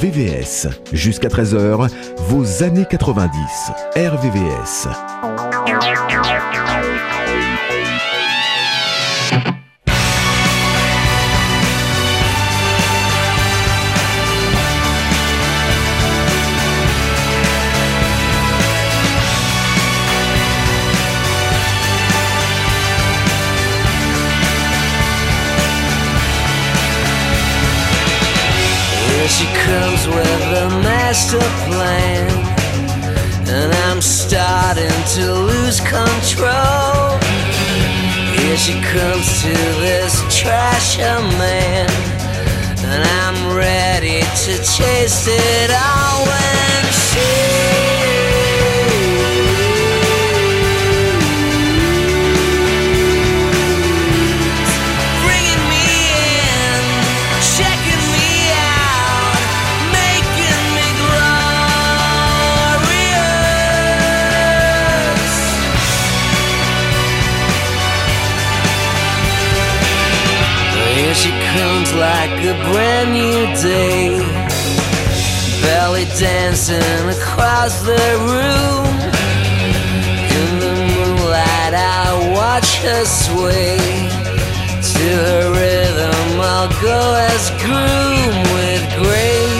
RVVS. Jusqu'à 13h, vos années 90. RVVS. She comes with a master plan. And I'm starting to lose control. Here she comes to this trasher man. And I'm ready to chase it all when she. Like a brand new day. Belly dancing across the room. In the moonlight, I watch her sway. To her rhythm, I'll go as groom with grace.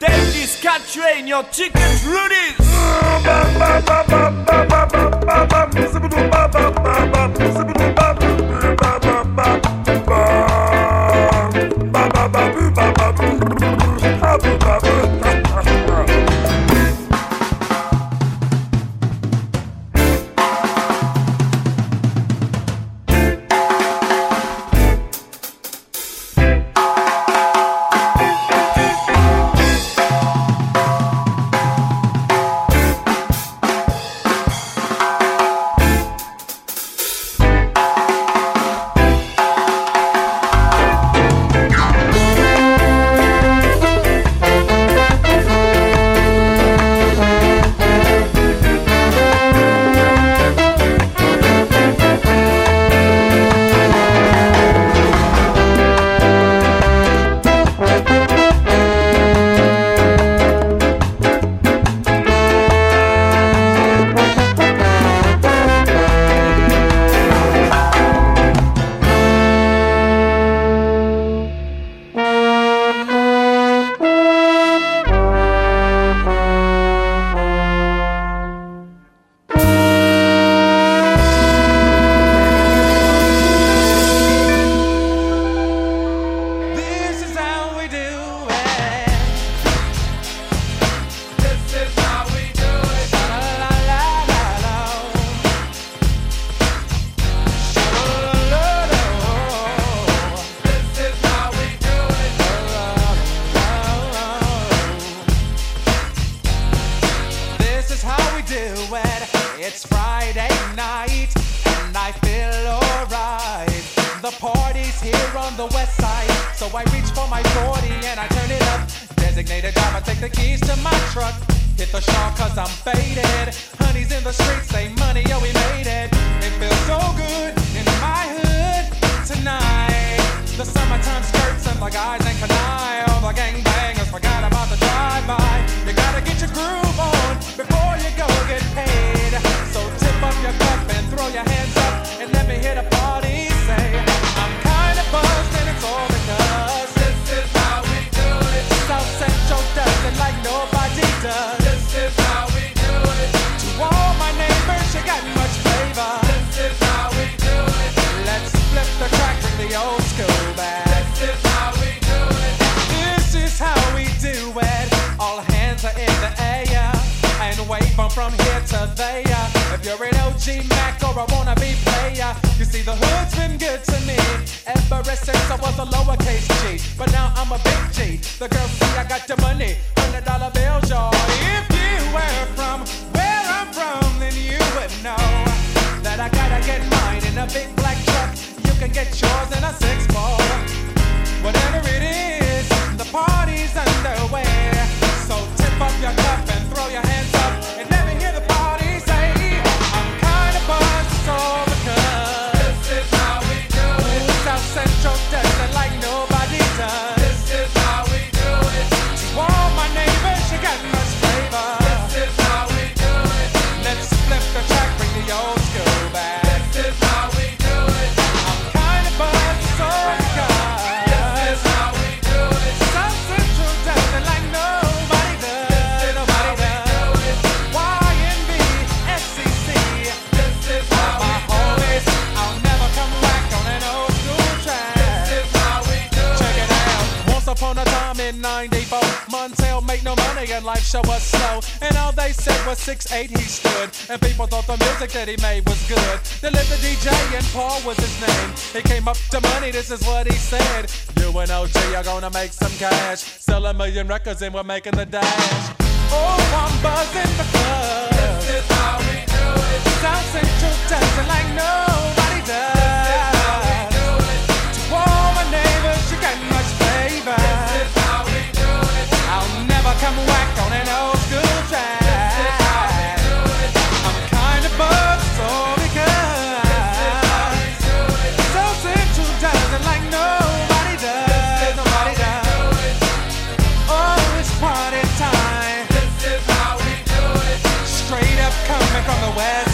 Davies, Cat Train, your chicken's Rudy's. six eight he stood, and people thought the music that he made was good. The living DJ and Paul was his name. He came up to money, this is what he said. You and OG are gonna make some cash. Sell a million records and we're making the dash. Oh, I'm buzzing the club. This is how we do it. South Central dancing like no where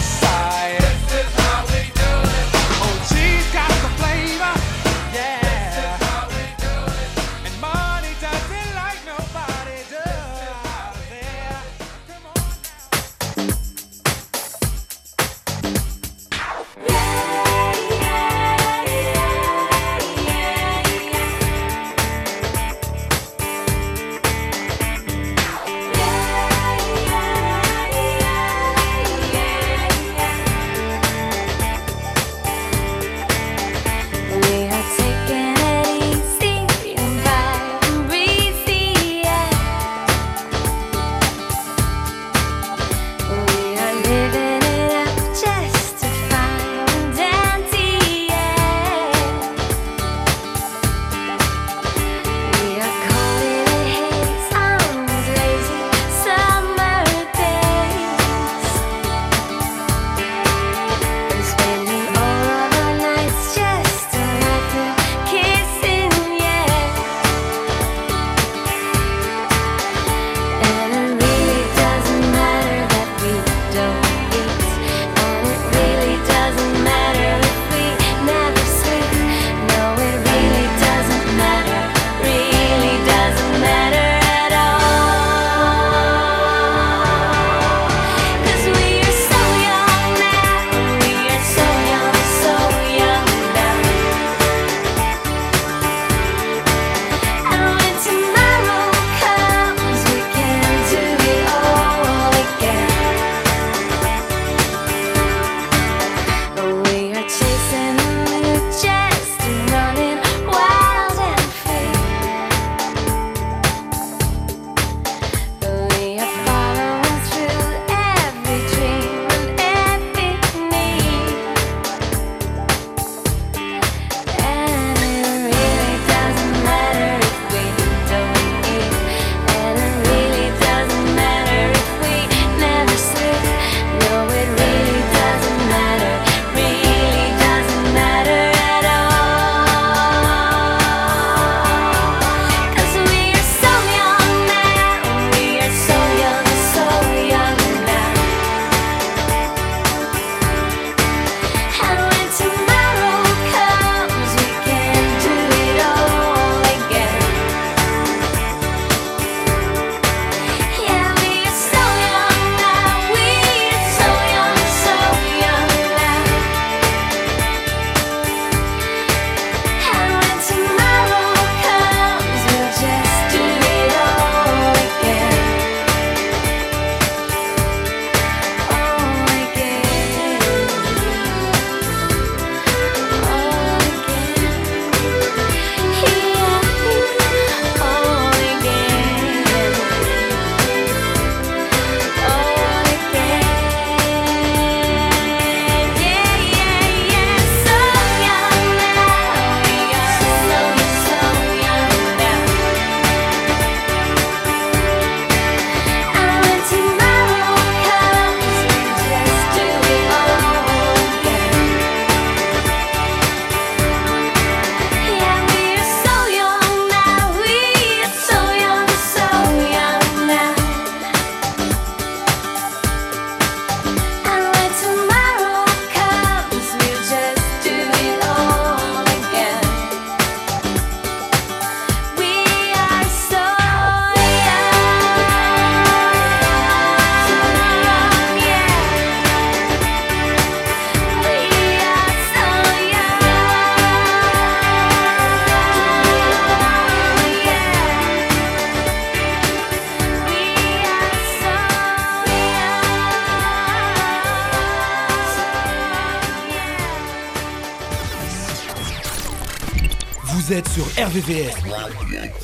êtes sur RVVS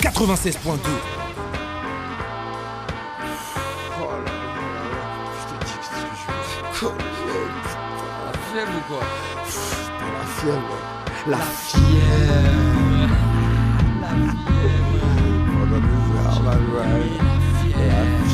96.2. Fièvre ou quoi La fièvre. La fièvre. La Tout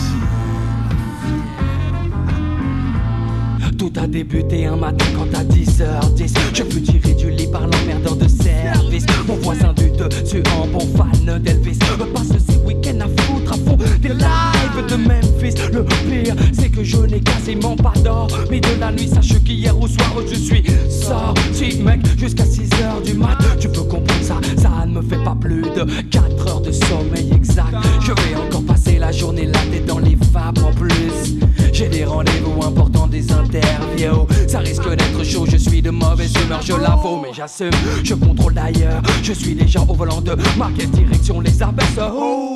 a débuté un matin quand à 10h10 Je fus tiré du lit par l'emmerdeur de service. Mon voisin du dessus en bon fan d'Elvis passe ces week-ends à foutre à fond des lives de Memphis. Le pire c'est que je n'ai quasiment pas d'or Mais de la nuit. Sache qu'hier au soir je suis sorti mec Jusqu'à 6h du mat. Tu peux comprendre ça, ça ne me fait pas plus de 4 heures de sommeil exact. Je vais encore passer la journée là dans les vapes en plus. J'ai des rendez-vous importants, des interviews. Ça risque d'être chaud, je suis de mauvaise humeur, je l'avoue Mais j'assume, je contrôle d'ailleurs Je suis déjà au volant de ma direction les abaisse Oh,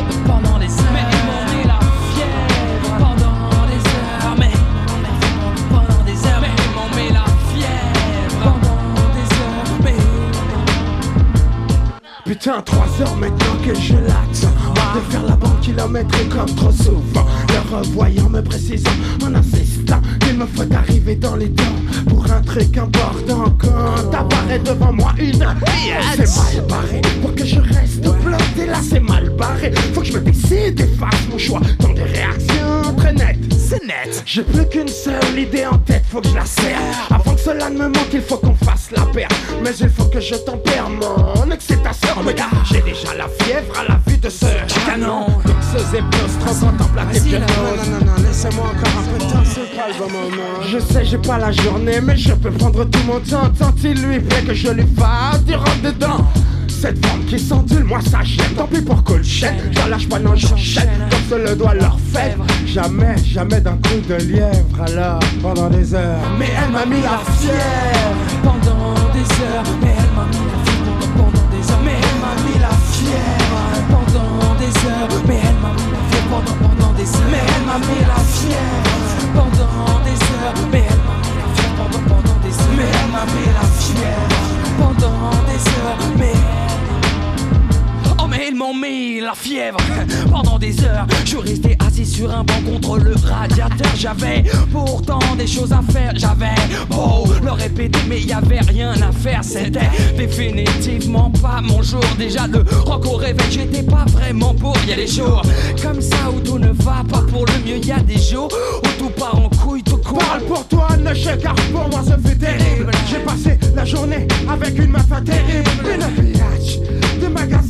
fièvre Pendant des heures. Mais ils m'ont mis la fièvre Pendant des heures. Mais pendant des heures Mais m'ont mis la fièvre Pendant des heures. Mais Putain, 3 heures maintenant que je l'axe. De faire la banque kilométrique comme trop souvent. Le revoyant me précisant en insistant Qu'il me faut arriver dans les temps Pour un truc important Quand apparaît devant moi une C'est mal barré Pour que je reste bloqué là c'est mal Faut que je me décide et fasse mon choix. Dans des réactions très nettes. C'est net. J'ai plus qu'une seule idée en tête. Faut que je la serre. Avant que cela ne me manque il faut qu'on fasse la paire. Mais il faut que je tempère mon excitation. Gars, j'ai déjà la fièvre à la vue de ce canon. Donc ce zéplos trop contemplatif Vas-y, je là, n'ose. non, non, non, non, laissez-moi encore un peu de temps, c'est pas le bon moment. Je sais, j'ai pas la journée, mais je peux prendre tout mon temps. Tant il lui plaît que je lui fasse du rentre dedans. Cette femme qui s'endule, moi ça gêne. Tant pis pour chaîne, j'en lâche pas, non, j'enchaîne. Comme se le doigt leur fait. Jamais, jamais d'un coup de lièvre. Alors, pendant des heures. Mais elle m'a mis la fièvre. pendant des heures. Mais elle m'a mis la fièvre. Pendant des heures. Mais elle m'a mis la fièvre. Pendant des heures. Mais elle m'a mis la fièvre. Pendant, pendant des heures. Mais elle m'a mis la pendant des heures. Mais elle m'a mis la fièvre. Pendant, pendant des heures. Mais elle m'a mis la fièvre. Pendant des heures. Mais ils m'ont mis la fièvre pendant des heures. Je restais assis sur un banc contre le radiateur. J'avais pourtant des choses à faire. J'avais beau le répéter, mais y avait rien à faire. C'était définitivement pas mon jour. Déjà le rock au réveil, j'étais pas vraiment pour. Y a des jours comme ça où tout ne va pas pour le mieux. Y a des jours où tout part en couille, tout court. Parle pour toi, ne chèque, car pour moi ce fut terrible. J'ai passé la journée avec une meuf terrible. Une biatch de beaucoup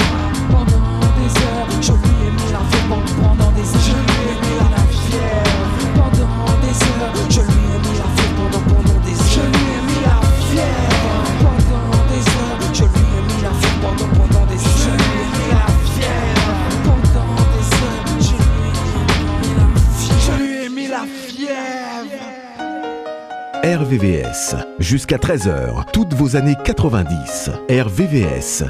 RVVS. Jusqu'à 13h, toutes vos années 90. RVVS.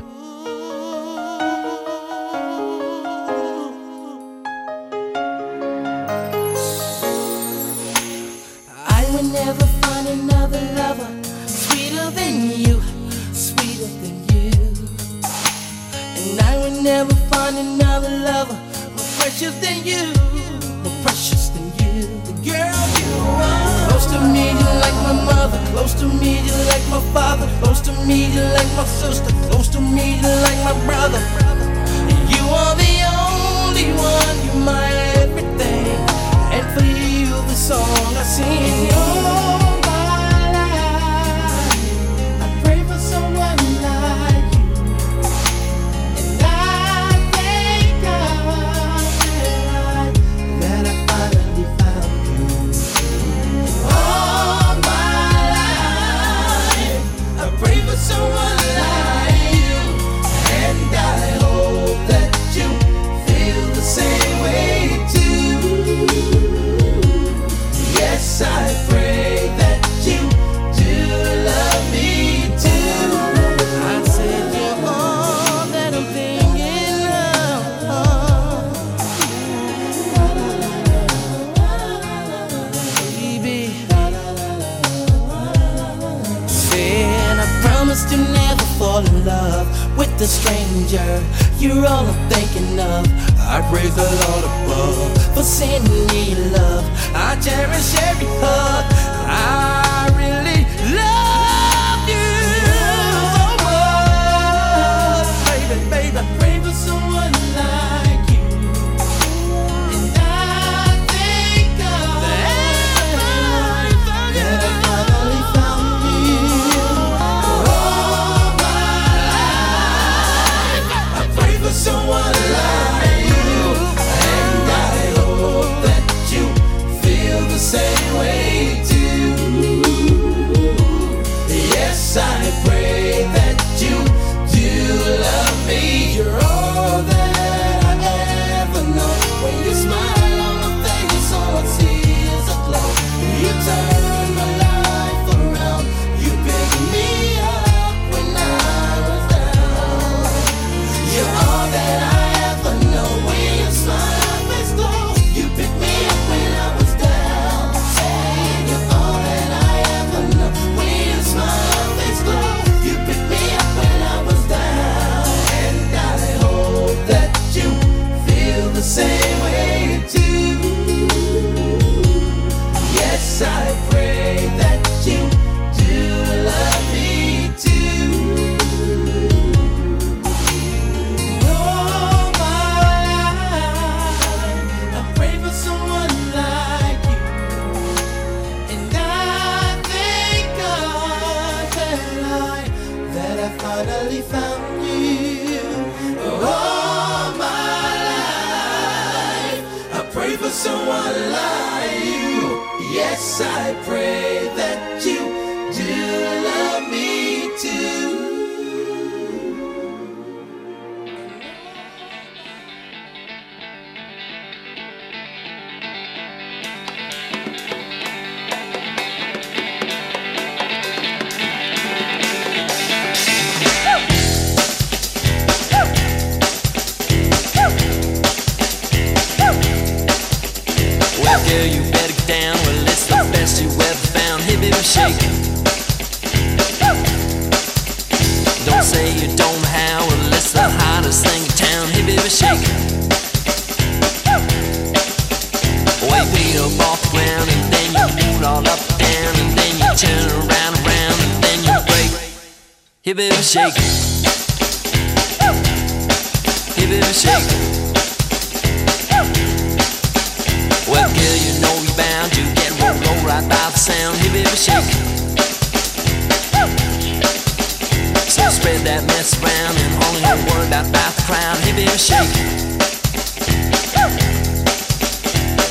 Spread that mess around and only a word about the crown. Heavy or shaking.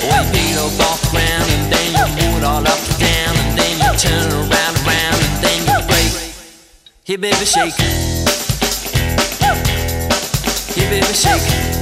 Well, you Peter off the ground and then you pull it all up and down and then you turn around and around and then you break. Here, baby, shake. Here, baby, shake.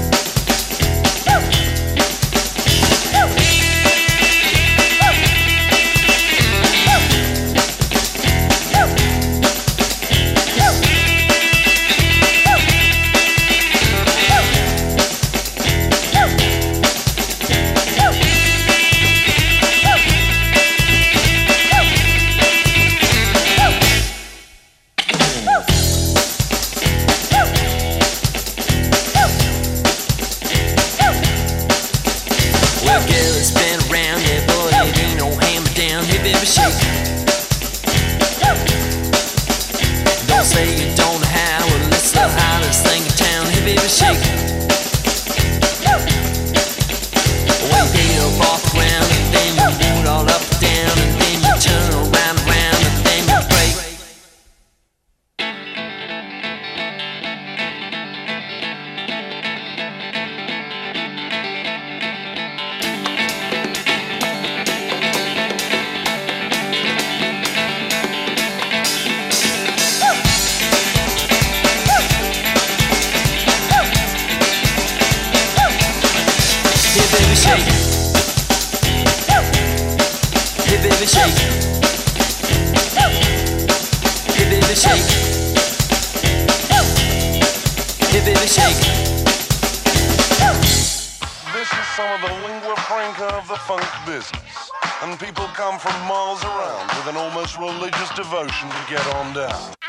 some of the lingua franca of the funk business. And people come from miles around with an almost religious devotion to get on down.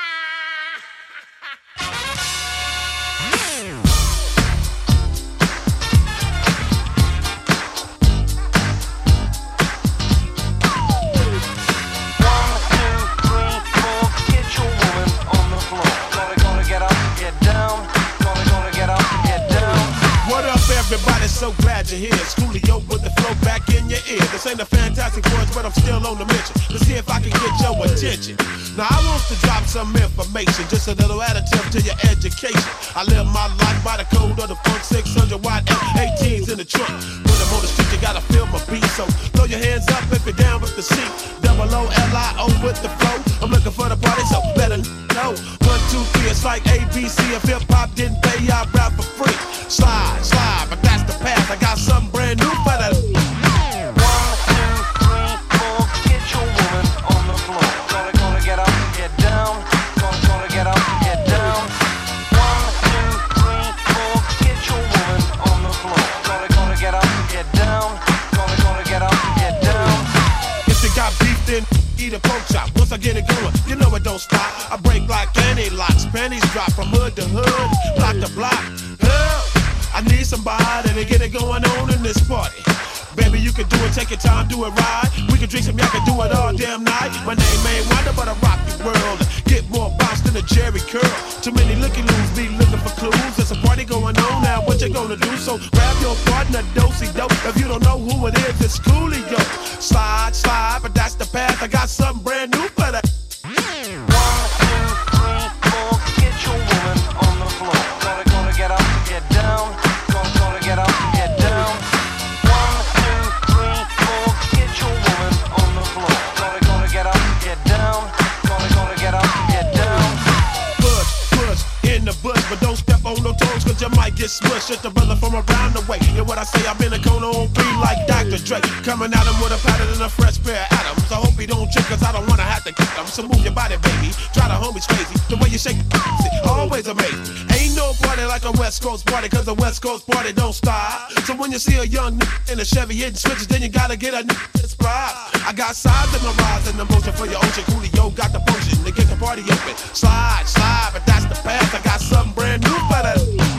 Put the flow back in your ear. This ain't a fantastic voice, but I'm still on the mission. To see if I can get your attention. Now I want to drop some information, just a little additive to your education. I live my life by the code of the funk 600 watt F18s in the trunk. When I'm on the street, you gotta feel my beat. So throw your hands up if you're down with the seat. Double O L I O with the flow. I'm looking for the party, so better know. One, two, three, it's like ABC. If hip hop didn't pay, I rap for free. Slide, slide, but that's the path. I got something brand new for that. Eat a pork chop. Once I get it going, you know it don't stop. I break like any locks, pennies drop from hood to hood, block to block. Help! I need somebody to get it going on in this party. Baby, you can do it, take your time, do it right. We can drink some, y'all can do it all damn night. My name ain't Wonder, but I rock the world. Get more bounce than a Jerry curl. Too many looking loos be looking for clues. There's a party going on now, what you gonna do? So grab your partner, dosey dope. If you don't know who it is, it's Coolio. Slide, slide, but that's the path. I got something Dr. Coming at him with a pattern and a fresh pair of atoms. I hope he don't trip, cause I don't wanna have to kick him. So move your body, baby. Try the homies crazy. The way you shake it, always amazing. Ain't no party like a West Coast party, cause the West Coast party don't stop. So when you see a young nigga in a Chevy hitting switches, then you gotta get a nigga inspired. I got sides in my rise and the motion for your ocean. Coolio got the potion to get the party open. Slide, slide, but that's the path. I got something brand new for.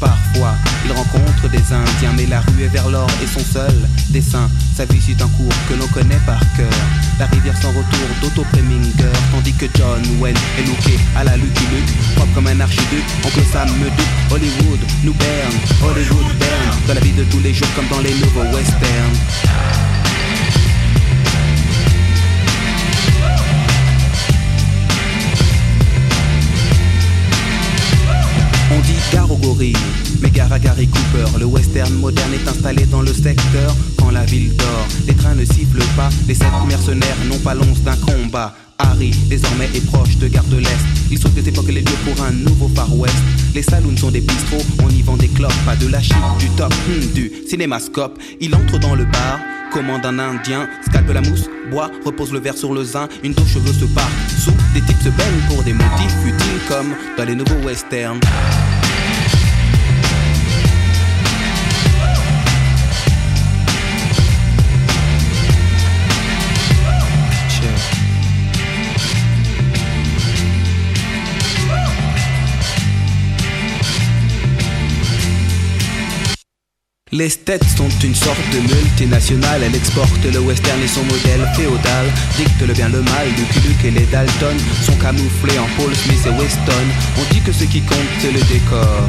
Parfois, il rencontre des Indiens, mais la rue est vers l'or et son seul dessin. Sa vie suit un cours que l'on connaît par cœur. La rivière sans retour d'Otto Preminger, tandis que John Wayne est looké à la Lucky propre comme un archiduc. Oncle Sam me doute, Hollywood nous berne, Hollywood berne, dans la vie de tous les jours comme dans les nouveaux westerns. Gare aux gorilles, Gary Cooper. Le western moderne est installé dans le secteur quand la ville dort. Les trains ne sifflent pas, les sept mercenaires n'ont pas l'once d'un combat. Harry, désormais, est proche de Gare de l'Est. Il sauve des époques les lieux pour un nouveau Far West. Les saloons sont des bistrots, on y vend des clopes, pas de la chip, du top, hmm, du cinémascope. Il entre dans le bar, commande un indien, scalpe la mousse, boit, repose le verre sur le zin, une dos cheveux se part. Sous, des types se baignent pour des motifs futiles comme dans les nouveaux westerns. Les States sont une sorte de multinationale, elle exporte le western et son modèle féodal, dicte le bien le mal, Lucky Luke et les Dalton sont camouflés en Paul Smith et Weston. On dit que ce qui compte c'est le décor.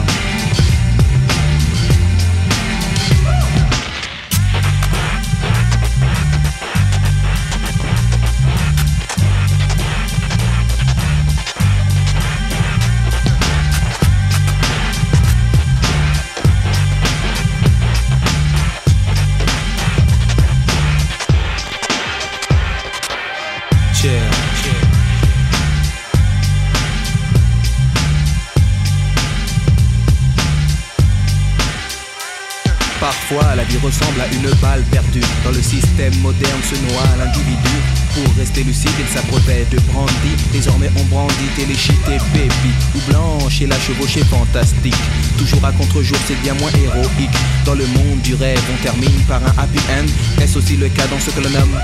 Vie ressemble à une balle perdue. Dans le système moderne se noie l'individu. Pour rester lucide, il s'abreuvait de brandy. Désormais, on brandit téléchité baby. Ou blanche et la chevauchée fantastique. Toujours à contre-jour, c'est bien moins héroïque. Dans le monde du rêve, on termine par un happy end. Est-ce aussi le cas dans ce que l'on nomme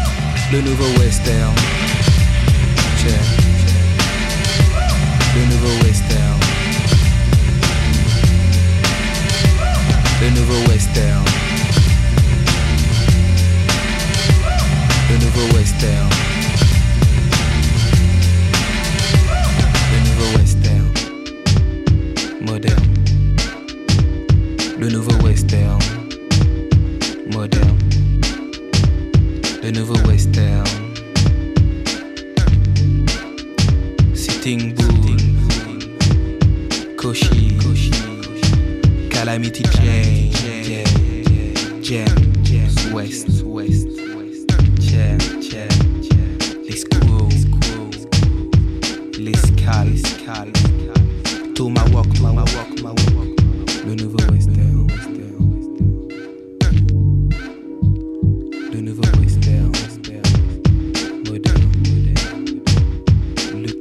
le nouveau western? Le nouveau western. Le nouveau western. Nouveau western. Le nouveau western. Moderne. Le nouveau western. Moderne. Le nouveau western. Sitting Bull, Koshi, Calamity Jane, Jam, West, West, musical, My Walk, Thomas Walk, my Walk, my walk my le nouveau western, moderne, moderne, le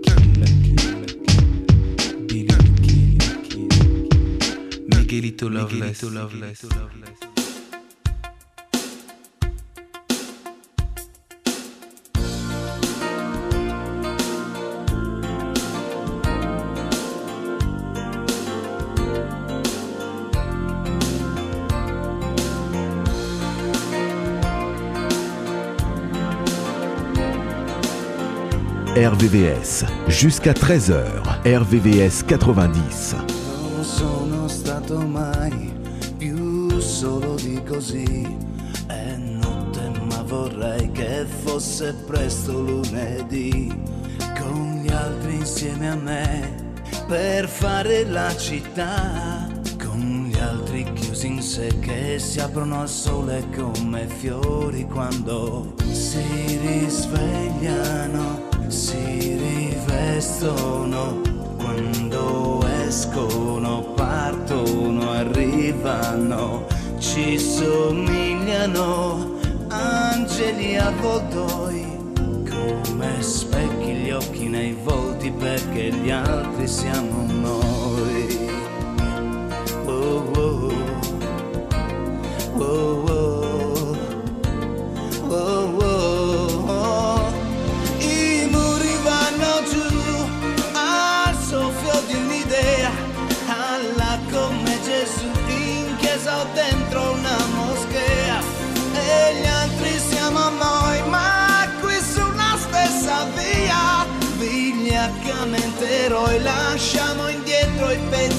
kill, Miguelito Loveless. RVVS, jusqu'à 13h, RVVS 90. Non sono stato mai più solo di così. È notte ma vorrei che fosse presto lunedì. Con gli altri insieme a me per fare la città. Con gli altri chiusi in sé che si aprono al sole come fiori quando si risvegliano, rivestono quando escono, partono, arrivano, ci somigliano angeli avvoltoi, come specchi gli occhi nei volti perché gli altri siamo noi. lasciamo indietro i pensieri.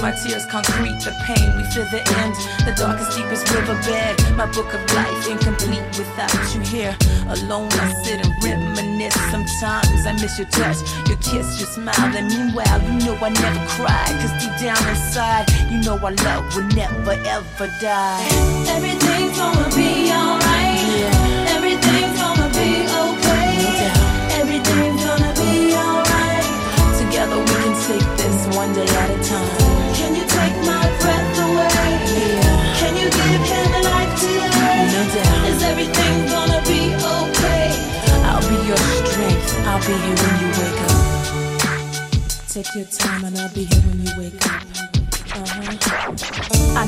My tears concrete, the pain. We feel the end, the darkest, deepest riverbed. My book of life incomplete without you here. Alone, I sit and reminisce. Sometimes I miss your touch, your kiss, your smile. And meanwhile, you know I never cry. Cause deep down inside, you know our love will never ever die. Everything's gonna be alright. Be here when you wake up. Take your time and I'll be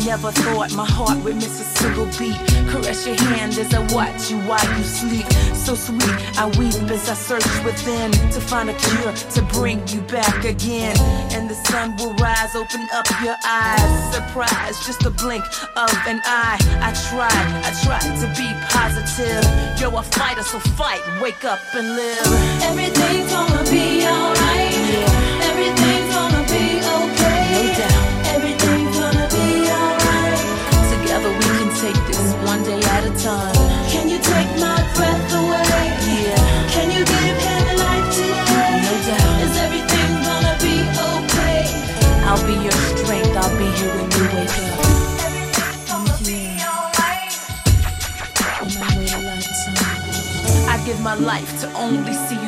never thought my heart would miss a single beat. Caress your hand as I watch you while you sleep. So sweet, I weep as I search within to find a cure to bring you back again. And the sun will rise, open up your eyes. Surprise, just a blink of an eye. I tried, I tried to be positive. You're a fighter, so fight, wake up and live. Everything's gonna be alright. Everything's time. Can you take my breath away? Yeah. Can you give him life today? No doubt. Is everything gonna be okay? I'll be your strength, I'll be here when you wake up. I give my life to only see you